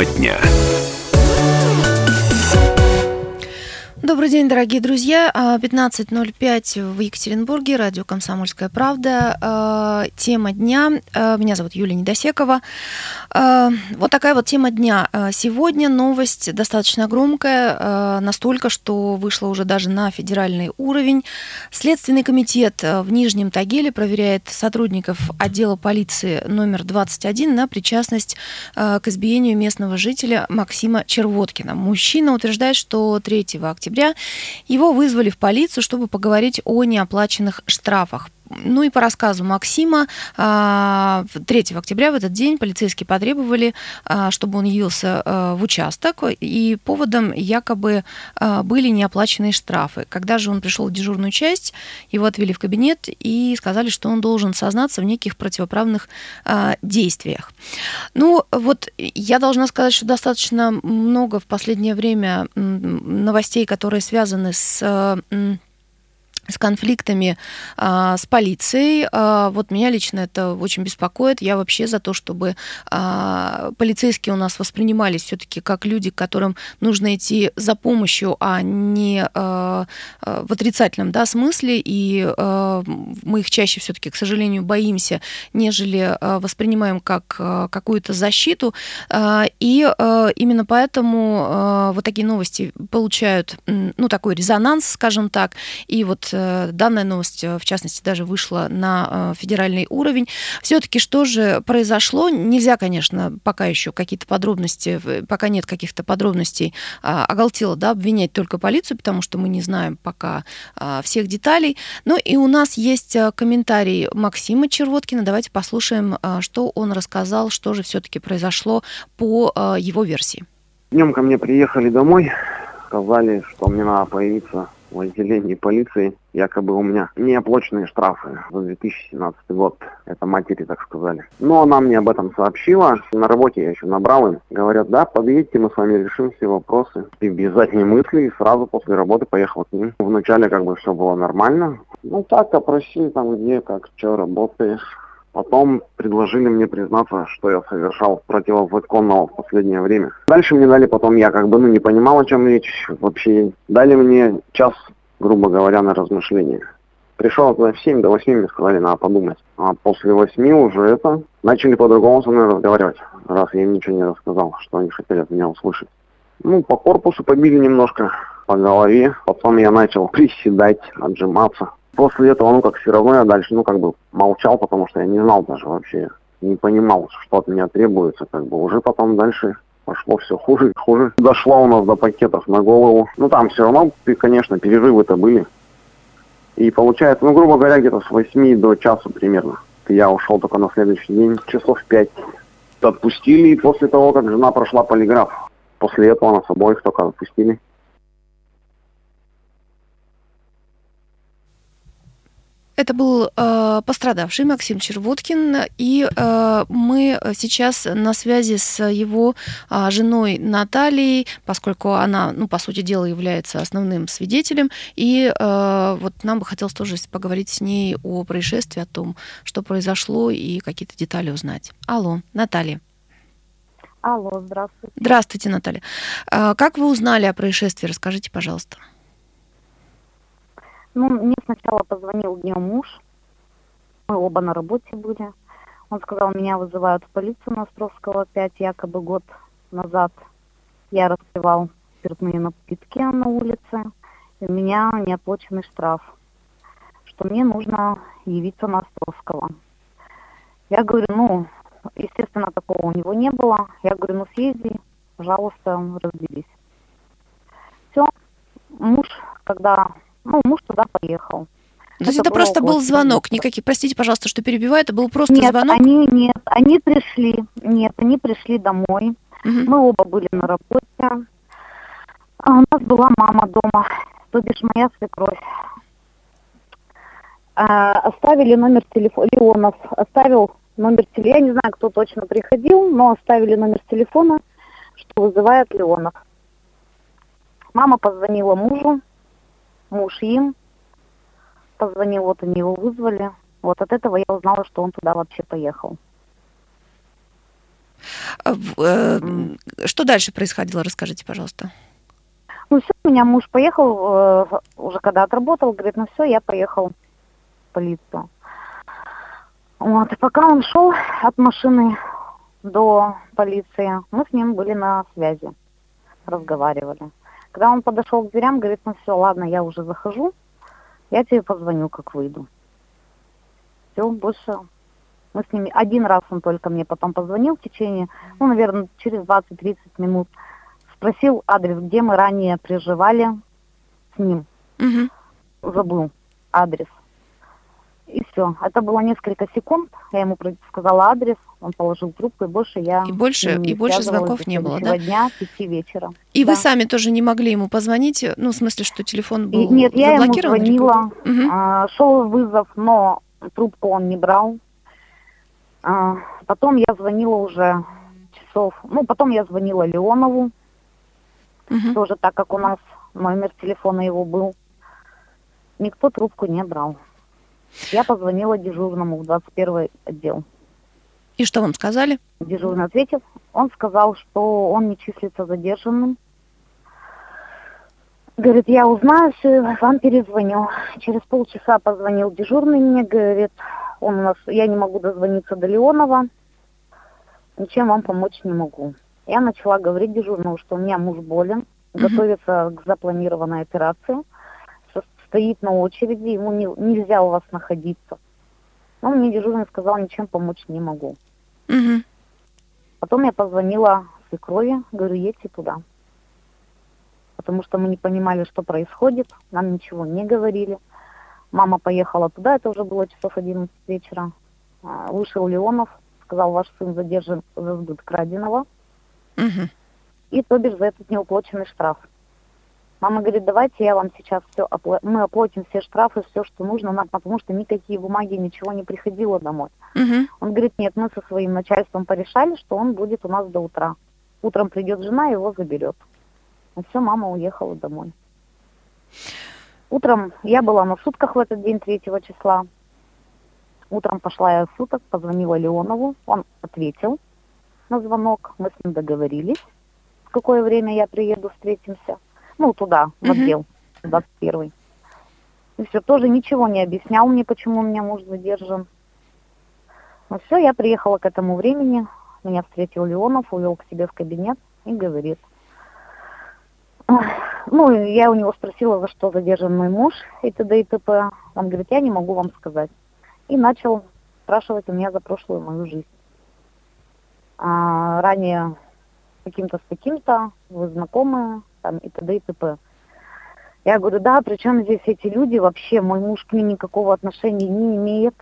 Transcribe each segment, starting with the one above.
Тема дня. День, дорогие друзья. 15.05 в Екатеринбурге, радио «Комсомольская правда». А, тема дня. А, меня зовут Юлия Недосекова. А, вот такая вот тема дня. Сегодня новость достаточно громкая, настолько, что вышла уже даже на федеральный уровень. Следственный комитет в Нижнем Тагиле проверяет сотрудников отдела полиции номер 21 на причастность к избиению местного жителя Максима Червоткина. Мужчина утверждает, что 3 октября октября его вызвали в полицию, чтобы поговорить о неоплаченных штрафах. Ну и по рассказу Максима, 3 а, октября в этот день полицейские потребовали, а, чтобы он явился а, в участок, и поводом якобы были неоплаченные штрафы. Когда же он пришел в дежурную часть, его отвели в кабинет и сказали, что он должен сознаться в неких противоправных действиях. Ну вот я должна сказать, что достаточно много в последнее время новостей, которые связаны с с конфликтами а, с полицией. А, вот меня лично это очень беспокоит. Я вообще за то, чтобы а, полицейские у нас воспринимались все-таки как люди, которым нужно идти за помощью, а не а, а в отрицательном да, смысле. И а, мы их чаще все-таки, к сожалению, боимся, нежели а, воспринимаем как а, какую-то защиту. А, и а, именно поэтому а, вот такие новости получают ну, такой резонанс, скажем так. И вот Э, данная новость, э, в частности, даже вышла на э, федеральный уровень. Все-таки что же произошло? Нельзя, конечно, пока еще какие-то подробности, пока нет каких-то подробностей, а, оголтело, да, обвинять только полицию, потому что мы не знаем пока а, всех деталей. Ну и у нас есть комментарий Максима Червоткина. Давайте послушаем, что он рассказал, что же все-таки произошло по его версии. Днем ко мне приехали домой, сказали, что мне надо появиться в отделении полиции. Якобы у меня неоплаченные штрафы за 2017 год. Это матери так сказали. Но она мне об этом сообщила. На работе я еще набрал им. Говорят, да, подъедьте, мы с вами решим все вопросы. И без задней мысли и сразу после работы поехал к ним. Вначале как бы все было нормально. Ну так, опросили там где, как, что работаешь. Потом предложили мне признаться, что я совершал противозаконного в последнее время. Дальше мне дали потом, я как бы ну, не понимал, о чем речь вообще. Дали мне час, грубо говоря, на размышление. Пришел туда в 7 до 8, мне сказали, надо подумать. А после 8 уже это, начали по-другому со мной разговаривать, раз я им ничего не рассказал, что они хотели от меня услышать. Ну, по корпусу побили немножко, по голове. Потом я начал приседать, отжиматься после этого, ну, как все равно я дальше, ну, как бы молчал, потому что я не знал даже вообще, не понимал, что от меня требуется, как бы. Уже потом дальше пошло все хуже и хуже. Дошло у нас до пакетов на голову. Ну, там все равно, конечно, перерывы-то были. И получается, ну, грубо говоря, где-то с 8 до часа примерно. Я ушел только на следующий день, часов 5. Отпустили после того, как жена прошла полиграф. После этого нас обоих только отпустили. Это был э, пострадавший Максим Червоткин, и э, мы сейчас на связи с его э, женой Натальей, поскольку она, ну, по сути дела, является основным свидетелем, и э, вот нам бы хотелось тоже поговорить с ней о происшествии, о том, что произошло, и какие-то детали узнать. Алло, Наталья. Алло, здравствуйте. Здравствуйте, Наталья. Э, как вы узнали о происшествии? Расскажите, пожалуйста. Ну, мне сначала позвонил днем муж. Мы оба на работе были. Он сказал, меня вызывают в полицию на Островского 5, якобы год назад. Я распивал спиртные напитки на улице. И у меня неоплаченный штраф. Что мне нужно явиться на Островского. Я говорю, ну, естественно, такого у него не было. Я говорю, ну съезди, пожалуйста, разберись. Все. Муж, когда ну, муж туда поехал. То есть это, это просто был звонок, никаких, простите, пожалуйста, что перебиваю, это был просто нет, звонок? Они, нет, они пришли, нет, они пришли домой, угу. мы оба были на работе, а у нас была мама дома, то бишь моя свекровь. А, оставили номер телефона, Леонов оставил номер телефона, я не знаю, кто точно приходил, но оставили номер телефона, что вызывает Леонов. Мама позвонила мужу, муж им позвонил, вот они его вызвали. Вот от этого я узнала, что он туда вообще поехал. А э, что дальше происходило, расскажите, пожалуйста. Ну все, у меня муж поехал, э, уже когда отработал, говорит, ну все, я поехал в полицию. Вот, и пока он шел от машины до полиции, мы с ним были на связи, разговаривали. Когда он подошел к дверям, говорит, ну все, ладно, я уже захожу, я тебе позвоню, как выйду. Все, больше мы с ними, один раз он только мне потом позвонил в течение, ну, наверное, через 20-30 минут. Спросил адрес, где мы ранее приживали с ним. Угу. Забыл адрес. Все. Это было несколько секунд. Я ему сказала адрес, он положил трубку, и больше я и больше не и больше звонков не было, да? дня, пяти вечера. И да. вы сами тоже не могли ему позвонить, ну в смысле, что телефон был и, Нет, я ему звонила, угу. а, шел вызов, но трубку он не брал. А, потом я звонила уже часов, ну, потом я звонила Леонову, угу. тоже так как у нас номер телефона его был. Никто трубку не брал. Я позвонила дежурному в 21 отдел. И что вам сказали? Дежурный ответил. Он сказал, что он не числится задержанным. Говорит, я узнаю все, вам перезвоню. Через полчаса позвонил дежурный мне, говорит, он у нас, я не могу дозвониться до Леонова, ничем вам помочь не могу. Я начала говорить дежурному, что у меня муж болен, угу. готовится к запланированной операции, стоит на очереди, ему не, нельзя у вас находиться. Но мне дежурный сказал, ничем помочь не могу. Угу. Потом я позвонила свекрови, говорю, едьте туда. Потому что мы не понимали, что происходит, нам ничего не говорили. Мама поехала туда, это уже было часов 11 вечера. А, вышел Леонов, сказал, ваш сын задержан за сбыт краденого. Угу. И то бишь за этот неуплаченный штраф. Мама говорит, давайте я вам сейчас все, опла... мы оплатим все штрафы, все, что нужно нам, потому что никакие бумаги, ничего не приходило домой. Угу. Он говорит, нет, мы со своим начальством порешали, что он будет у нас до утра. Утром придет жена, его заберет. И все, мама уехала домой. Утром я была на сутках в этот день, 3 числа. Утром пошла я в суток, позвонила Леонову, он ответил на звонок, мы с ним договорились, в какое время я приеду, встретимся. Ну, туда, в отдел, 21 И все, тоже ничего не объяснял мне, почему у меня муж задержан. Ну все, я приехала к этому времени, меня встретил Леонов, увел к себе в кабинет и говорит, ну, я у него спросила, за что задержан мой муж и т.д. и т.п. Он говорит, я не могу вам сказать. И начал спрашивать у меня за прошлую мою жизнь. А, ранее каким-то с таким-то, вы знакомы, там, и т.д. и т.п. Я говорю, да, причем здесь эти люди, вообще мой муж к ним никакого отношения не имеет.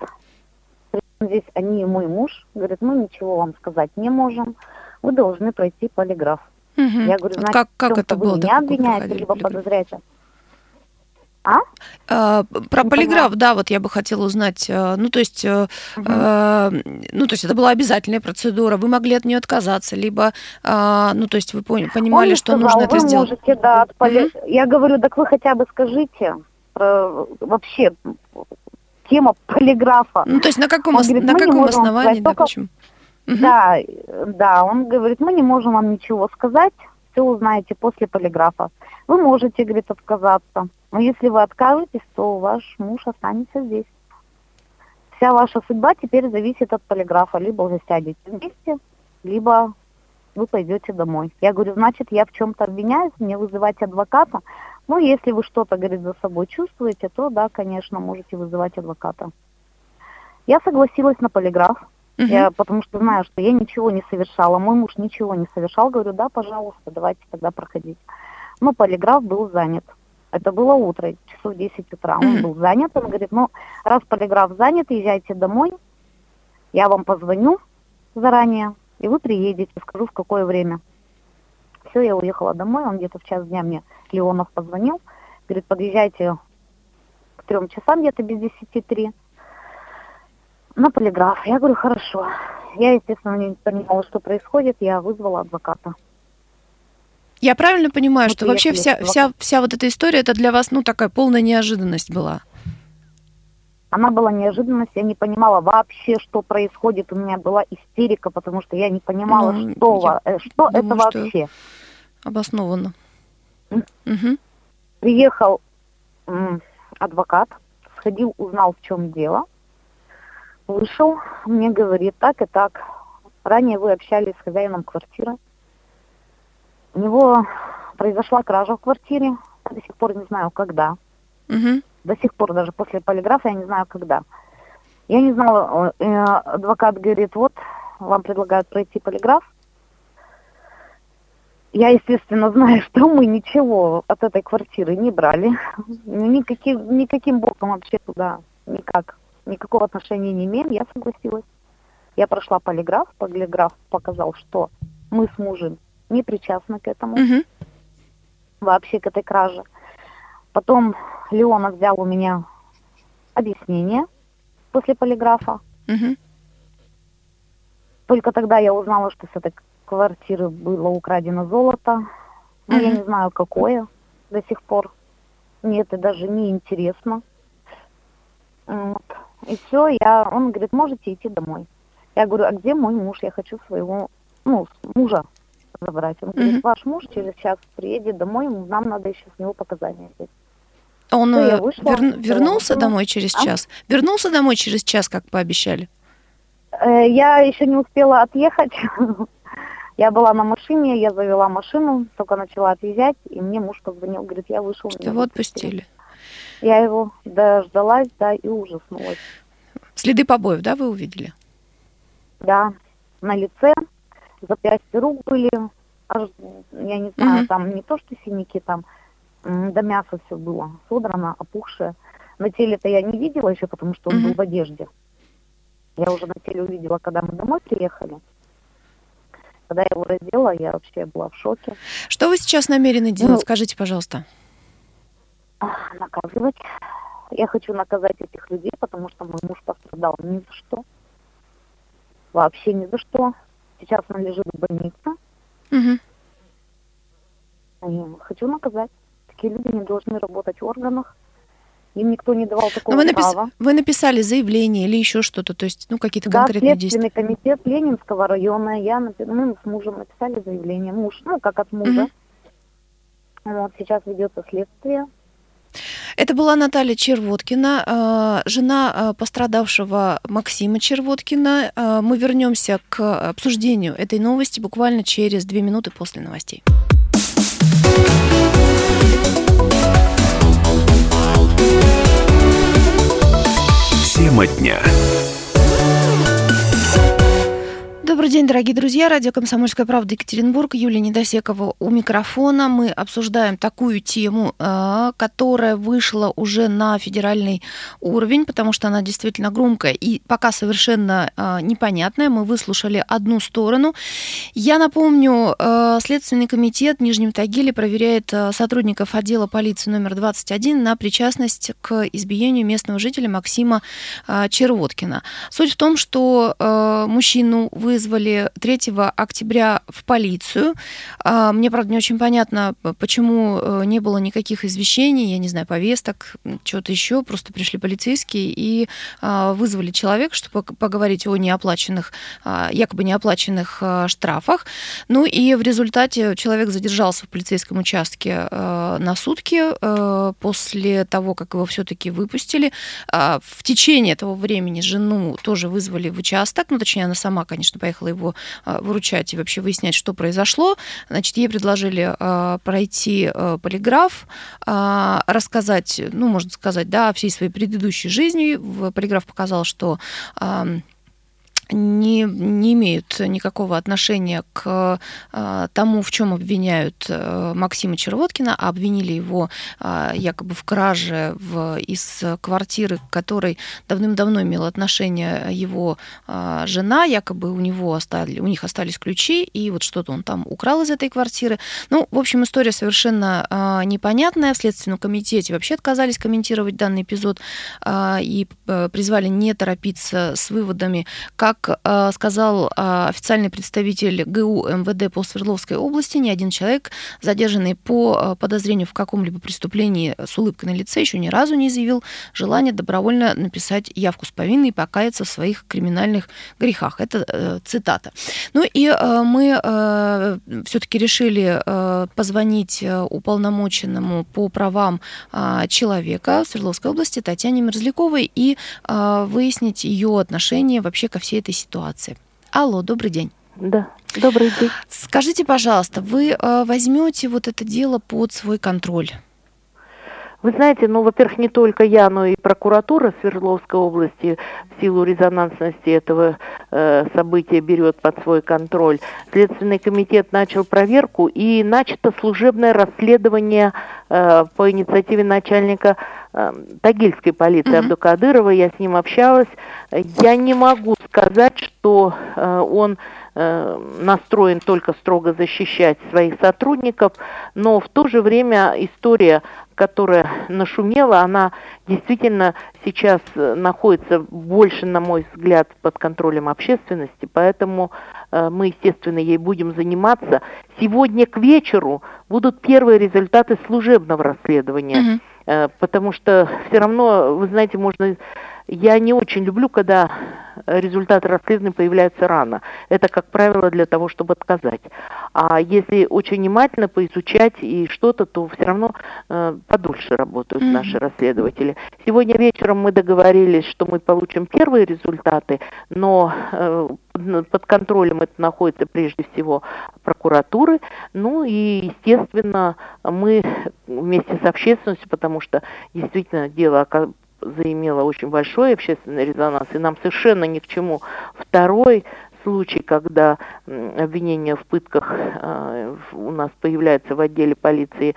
Причем здесь они и мой муж. Говорит, мы ничего вам сказать не можем. Вы должны пройти полиграф. Угу. Я говорю, значит, как, как это было? Вы меня обвиняете, либо полиграф? А? а про не полиграф, понимаю. да, вот я бы хотела узнать. Э, ну, то есть, угу. э, ну, то есть это была обязательная процедура, вы могли от нее отказаться, либо, э, ну, то есть вы понимали, что сказал, нужно это сделать. Можете, да, от поли... угу. Я говорю, так вы хотя бы скажите про вообще тема полиграфа. Ну, то есть на каком, говорит, на каком основании, да, почему? Угу. Да, да, он говорит, мы не можем вам ничего сказать, все узнаете после полиграфа. Вы можете, говорит, отказаться. Но если вы откажетесь, то ваш муж останется здесь. Вся ваша судьба теперь зависит от полиграфа. Либо вы сядете вместе, либо вы пойдете домой. Я говорю, значит, я в чем-то обвиняюсь, мне вызывать адвоката. Ну, если вы что-то, говорит, за собой чувствуете, то да, конечно, можете вызывать адвоката. Я согласилась на полиграф. Угу. Я, потому что знаю, что я ничего не совершала, мой муж ничего не совершал. Говорю, да, пожалуйста, давайте тогда проходить. Но полиграф был занят. Это было утро, часов 10 утра. Он был занят. Он говорит, ну, раз полиграф занят, езжайте домой. Я вам позвоню заранее, и вы приедете, скажу, в какое время. Все, я уехала домой. Он где-то в час дня мне, Леонов, позвонил. Говорит, подъезжайте к трем часам, где-то без десяти три на полиграф. Я говорю, хорошо. Я, естественно, не понимала, что происходит. Я вызвала адвоката. Я правильно понимаю, вот что вообще вся, вся, вся вот эта история, это для вас, ну, такая полная неожиданность была? Она была неожиданность, я не понимала вообще, что происходит. У меня была истерика, потому что я не понимала, ну, что, э, что думаю, это вообще. Обоснованно. Угу. Приехал адвокат, сходил, узнал, в чем дело. Вышел, мне говорит, так и так. Ранее вы общались с хозяином квартиры. У него произошла кража в квартире. До сих пор не знаю, когда. Угу. До сих пор, даже после полиграфа, я не знаю, когда. Я не знала, э, адвокат говорит, вот, вам предлагают пройти полиграф. Я, естественно, знаю, что мы ничего от этой квартиры не брали. Никаким, никаким боком вообще туда никак, никакого отношения не имеем. Я согласилась. Я прошла полиграф. Полиграф показал, что мы с мужем не причастны к этому. Угу. Вообще к этой краже. Потом Леона взял у меня объяснение после полиграфа. Угу. Только тогда я узнала, что с этой квартиры было украдено золото. Но угу. я не знаю, какое до сих пор. Мне это даже не интересно. Вот. И все, я, он говорит, можете идти домой. Я говорю, а где мой муж? Я хочу своего, ну, мужа забрать. Он говорит, ваш муж через час приедет домой, нам надо еще с него показания взять. Он э, вышла, вер... вернулся да. домой через а? час? Вернулся домой через час, как пообещали? Э, я еще не успела отъехать. Я была на машине, я завела машину, только начала отъезжать, и мне муж позвонил, говорит, я вышел. Что его отпустили? Я его дождалась, да, и ужаснулась. Следы побоев, да, вы увидели? Да, на лице, запястья рук были, аж, я не знаю, угу. там не то, что синяки, там до мяса все было, содрано, опухшее. На теле-то я не видела еще, потому что он угу. был в одежде. Я уже на теле увидела, когда мы домой приехали. Когда я его раздела, я вообще была в шоке. Что вы сейчас намерены делать? Ну, Скажите, пожалуйста. Наказывать. Я хочу наказать этих людей, потому что мой муж пострадал ни за что. Вообще ни за что. Сейчас он лежит в больнице. Угу. хочу наказать. Такие люди не должны работать в органах. Им никто не давал такого Но вы напис... права. Вы написали заявление или еще что-то, то есть, ну, какие-то да, конкретные действия? Комитет Ленинского района, я, мы с мужем написали заявление. Муж, ну, как от мужа. Угу. Вот, сейчас ведется следствие. Это была Наталья Червоткина, а, жена а, пострадавшего Максима Червоткина. А, мы вернемся к обсуждению этой новости буквально через две минуты после новостей. Тема дня. Добрый день, дорогие друзья. Радио «Комсомольская правда» Екатеринбург. Юлия Недосекова у микрофона. Мы обсуждаем такую тему, а, которая вышла уже на федеральный уровень, потому что она действительно громкая и пока совершенно а, непонятная. Мы выслушали одну сторону. Я напомню, а, Следственный комитет в Нижнем Тагиле проверяет сотрудников отдела полиции номер 21 на причастность к избиению местного жителя Максима Червоткина. Суть в том, что мужчину вы вызвали 3 октября в полицию. А, мне, правда, не очень понятно, почему э, не было никаких извещений, я не знаю, повесток, чего-то еще. Просто пришли полицейские и а, вызвали человека, чтобы поговорить о неоплаченных, а, якобы неоплаченных штрафах. Ну и в результате человек задержался в полицейском участке на сутки после того, как его все-таки выпустили. В течение этого времени жену тоже вызвали в участок, ну, точнее, она сама, конечно, поехала его а, выручать и вообще выяснять, что произошло. Значит, ей предложили а, пройти а, полиграф, рассказать, ну, можно сказать, да, о всей своей предыдущей жизни. Полиграф показал, что не, не имеют никакого отношения к э, тому, в чем обвиняют э, Максима Червоткина, а обвинили его э, якобы в краже в, из квартиры, к которой давным-давно имела отношение его э, жена, якобы у него остали, у них остались ключи, и вот что-то он там украл из этой квартиры. Ну, в общем, история совершенно непонятная. В Следственном комитете вообще отказались комментировать данный эпизод и э, призвали не торопиться с выводами, как как э, сказал э, официальный представитель ГУ МВД по Свердловской области, ни один человек, задержанный по э, подозрению в каком-либо преступлении с улыбкой на лице, еще ни разу не заявил желание добровольно написать явку с повинной и покаяться в своих криминальных грехах. Это цитата. Ну и мы все-таки решили позвонить уполномоченному по правам человека в Свердловской области Татьяне Мерзляковой и выяснить ее отношение вообще ко всей этой ситуации. Алло, добрый день. Да, добрый день. Скажите, пожалуйста, вы э, возьмете вот это дело под свой контроль? Вы знаете, ну, во-первых, не только я, но и прокуратура Свердловской области в силу резонансности этого э, события берет под свой контроль. Следственный комитет начал проверку и начато служебное расследование э, по инициативе начальника Тагильской полиции mm-hmm. Абдукадырова. Я с ним общалась. Я не могу сказать, что э, он э, настроен только строго защищать своих сотрудников, но в то же время история которая нашумела, она действительно сейчас э, находится больше, на мой взгляд, под контролем общественности, поэтому мы, естественно, ей будем заниматься. Сегодня к вечеру будут первые результаты служебного расследования, угу. Э, потому что все равно, вы знаете, можно я не очень люблю, когда результаты расследования появляются рано. Это, как правило, для того, чтобы отказать. А если очень внимательно поизучать и что-то, то все равно э, подольше работают mm-hmm. наши расследователи. Сегодня вечером мы договорились, что мы получим первые результаты, но э, под контролем это находится прежде всего прокуратуры. Ну и, естественно, мы вместе с общественностью, потому что действительно дело заимела очень большой общественный резонанс, и нам совершенно ни к чему. Второй случай, когда обвинение в пытках э, у нас появляется в отделе полиции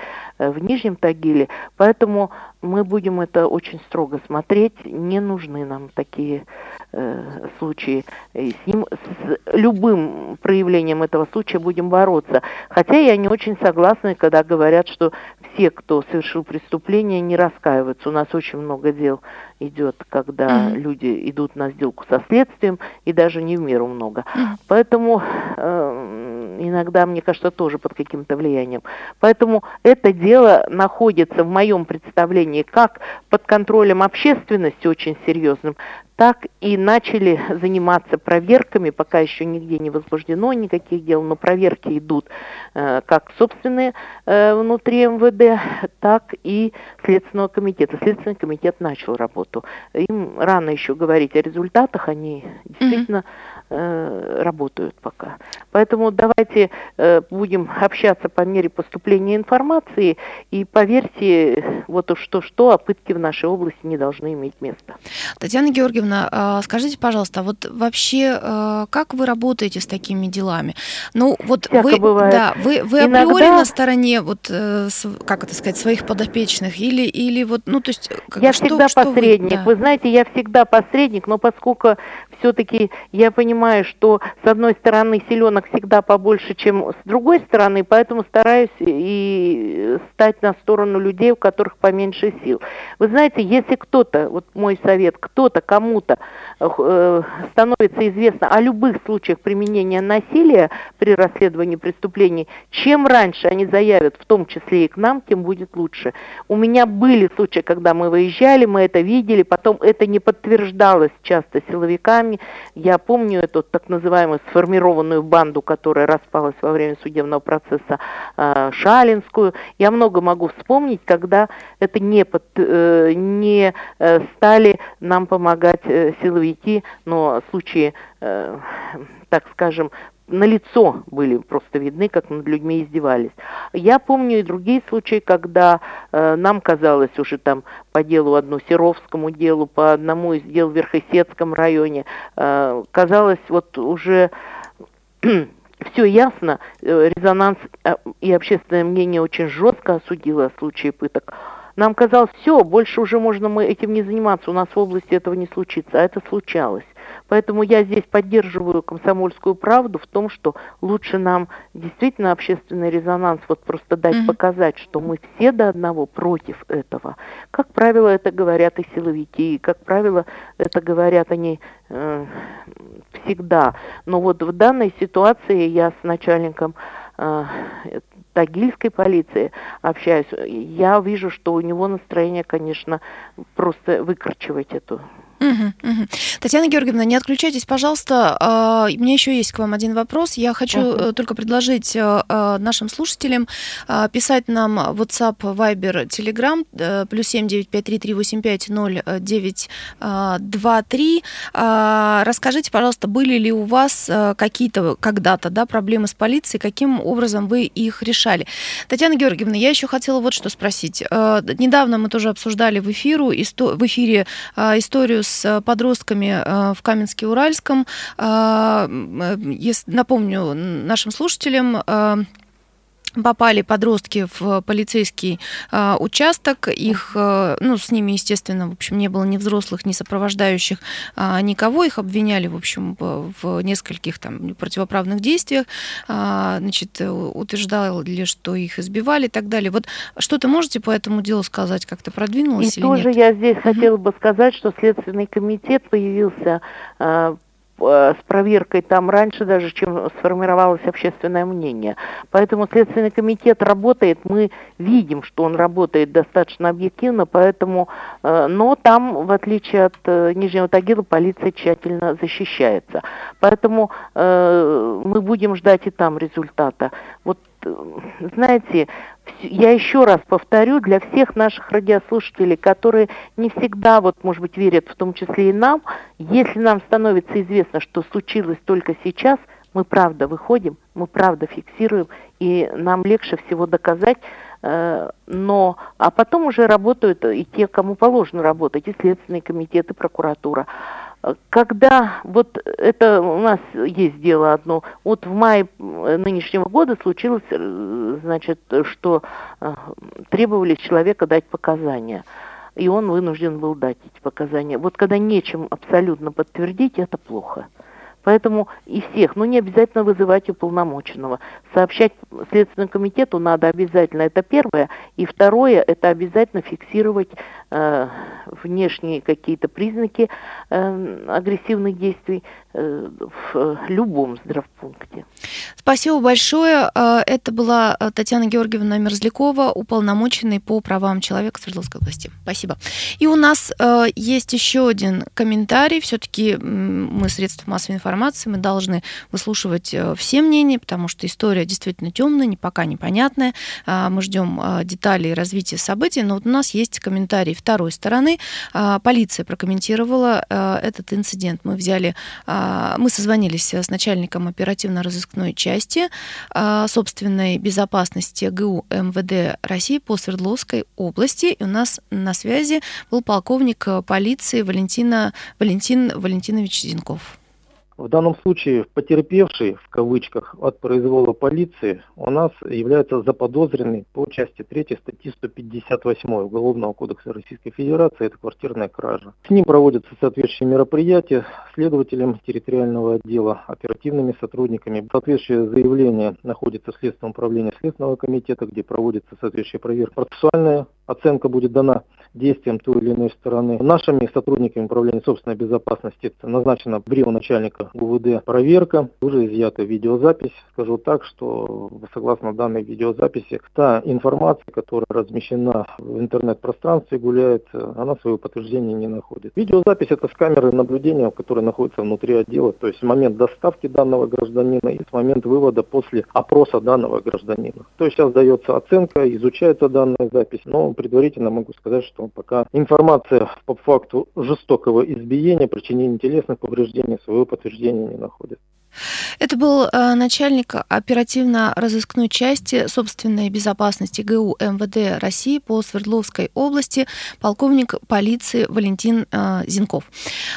в Нижнем Тагиле, поэтому мы будем это очень строго смотреть. Не нужны нам такие э, случаи. И с, ним, с любым проявлением этого случая будем бороться. Хотя я не очень согласна, когда говорят, что все, кто совершил преступление, не раскаиваются. У нас очень много дел идет, когда mm-hmm. люди идут на сделку со следствием, и даже не в меру много. Mm-hmm. Поэтому э, иногда, мне кажется, тоже под каким-то влиянием. Поэтому это дело находится в моем представлении как под контролем общественности очень серьезным, так и начали заниматься проверками, пока еще нигде не возбуждено никаких дел, но проверки идут э, как собственные э, внутри МВД, так и Следственного комитета. Следственный комитет начал работу. Им рано еще говорить о результатах, они действительно э, работают пока. Поэтому давайте э, будем общаться по мере поступления информации, и поверьте, вот уж что-что, а пытки в нашей области не должны иметь места. Татьяна Георгиевна, а, скажите, пожалуйста, вот вообще а, как вы работаете с такими делами? Ну, вот Всяко вы, бывает. да, вы, вы Иногда... априори на стороне, вот, э, как это сказать, своих подопечных, или, или вот, ну, то есть... Как, я что, всегда что посредник. Вы, да. вы знаете, я всегда посредник, но поскольку все-таки я понимаю, что с одной стороны селенок всегда побольше, чем с другой стороны, поэтому стараюсь и стать на сторону людей, у которых поменьше сил. Вы знаете, если кто-то, вот мой совет, кто-то кому-то э, становится известно о любых случаях применения насилия при расследовании преступлений, чем раньше они заявят, в том числе и к нам, тем будет лучше. У меня были случаи, когда мы выезжали, мы это видели, потом это не подтверждалось часто силовиками. Я помню эту так называемую сформированную банду, которая распалась во время судебного процесса э, Шалинскую. Я много могу вспомнить, когда это не, под, э, не э, стали нам помогать э, силовики, но случаи, так скажем, на лицо были просто видны, как над людьми издевались. Я помню и другие случаи, когда э, нам казалось уже там по делу одну Серовскому делу, по одному из дел в Верхесецком районе, э, казалось вот уже все ясно, э, резонанс э, и общественное мнение очень жестко осудило случаи пыток. Нам казалось, все, больше уже можно мы этим не заниматься, у нас в области этого не случится, а это случалось. Поэтому я здесь поддерживаю комсомольскую правду в том, что лучше нам действительно общественный резонанс вот просто дать mm-hmm. показать, что мы все до одного против этого. Как правило, это говорят и силовики, как правило, это говорят они э, всегда. Но вот в данной ситуации я с начальником э, тагильской полиции общаюсь, я вижу, что у него настроение, конечно, просто выкручивать эту Угу, угу. Татьяна Георгиевна, не отключайтесь, пожалуйста. А, у меня еще есть к вам один вопрос. Я хочу угу. только предложить э, э, нашим слушателям а, писать нам WhatsApp, Viber, Telegram, плюс семь девять пять три три восемь пять ноль девять два три. А, расскажите, пожалуйста, были ли у вас какие-то когда-то да, проблемы с полицией, каким образом вы их решали? Татьяна Георгиевна, я еще хотела вот что спросить. Недавно мы тоже обсуждали в, эфиру, в эфире историю с э, подростками э, в Каменске-Уральском. Э, напомню нашим слушателям, попали подростки в полицейский э, участок, их, э, ну, с ними, естественно, в общем, не было ни взрослых, ни сопровождающих э, никого, их обвиняли, в общем, в нескольких там противоправных действиях, э, значит, утверждали, что их избивали и так далее. Вот что-то можете по этому делу сказать, как-то продвинулось и или тоже нет? я здесь хотела бы сказать, что Следственный комитет появился э, Э, с проверкой там раньше даже, чем сформировалось общественное мнение. Поэтому Следственный комитет работает, мы видим, что он работает достаточно объективно, поэтому, э, но там, в отличие от э, Нижнего Тагила, полиция тщательно защищается. Поэтому мы будем ждать и там результата. Вот знаете, я еще раз повторю, для всех наших радиослушателей, которые не всегда, вот, может быть, верят в том числе и нам, если нам становится известно, что случилось только сейчас, мы правда выходим, мы правда фиксируем, и нам легче всего доказать, э, но, а потом уже работают и те, кому положено работать, и Следственный комитет, и прокуратура. Когда вот это у нас есть дело одно, вот в мае нынешнего года случилось, э, значит, что э, требовали человека дать показания, и он вынужден был дать эти показания. Вот когда нечем абсолютно подтвердить, это плохо. Поэтому и всех, но не обязательно вызывать уполномоченного. Сообщать Следственному комитету надо обязательно, это первое. И второе, это обязательно фиксировать э, внешние какие-то признаки э, агрессивных действий э, в любом здравпункте. Спасибо большое. Э, это была э, Татьяна Георгиевна Мерзлякова, уполномоченный по правам человека Свердловской области. Спасибо. И у нас э, есть еще один комментарий. Все-таки мы средства массовой информации, мы должны выслушивать все мнения, потому что история действительно темная, не пока непонятная. Мы ждем деталей развития событий, но вот у нас есть комментарий второй стороны. Полиция прокомментировала этот инцидент. Мы взяли, мы созвонились с начальником оперативно-розыскной части а, собственной безопасности ГУ МВД России по Свердловской области. И у нас на связи был полковник полиции Валентина, Валентин Валентинович Зинков. В данном случае потерпевший, в кавычках, от произвола полиции у нас является заподозренный по части 3 статьи 158 Уголовного кодекса Российской Федерации, это квартирная кража. С ним проводятся соответствующие мероприятия следователем территориального отдела, оперативными сотрудниками. Соответствующее заявление находится в Следственном управлении Следственного комитета, где проводится соответствующая проверка. Процессуальная оценка будет дана действиям той или иной стороны. Нашими сотрудниками управления собственной безопасности назначена в Рио начальника УВД проверка. Уже изъята видеозапись. Скажу так, что согласно данной видеозаписи, та информация, которая размещена в интернет-пространстве, гуляет, она своего подтверждения не находит. Видеозапись это с камеры наблюдения, которая находится внутри отдела, то есть момент доставки данного гражданина и с момент вывода после опроса данного гражданина. То есть сейчас дается оценка, изучается данная запись, но предварительно могу сказать, что пока информация по факту жестокого избиения, причинения телесных повреждений своего подтверждения не находит. Это был э, начальник оперативно-розыскной части собственной безопасности ГУ МВД России по Свердловской области, полковник полиции Валентин э, Зинков.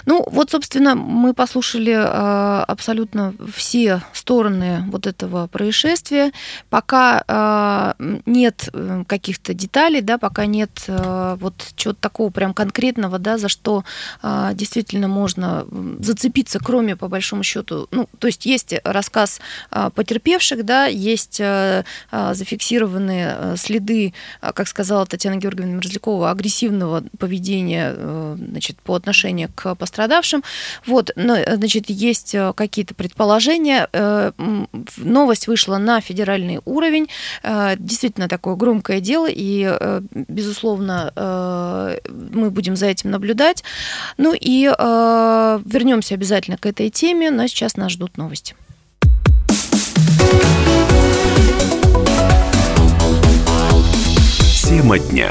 Ну, вот, собственно, мы послушали э, абсолютно все стороны вот этого происшествия. Пока нет каких-то деталей, да, пока нет вот чего-то такого прям конкретного, да, за что действительно можно зацепиться, кроме, по большому счету, ну, то есть есть рассказ а, потерпевших, да, есть а, а, зафиксированные следы, как сказала Татьяна Георгиевна Мерзлякова, агрессивного поведения значит, по отношению к пострадавшим. Вот, значит, есть какие-то предположения. Э, новость вышла на федеральный уровень. Действительно такое громкое дело, и, э, безусловно, э, мы будем за этим наблюдать. Ну и вернемся обязательно к этой теме, но сейчас нас ждут новости. Тема дня.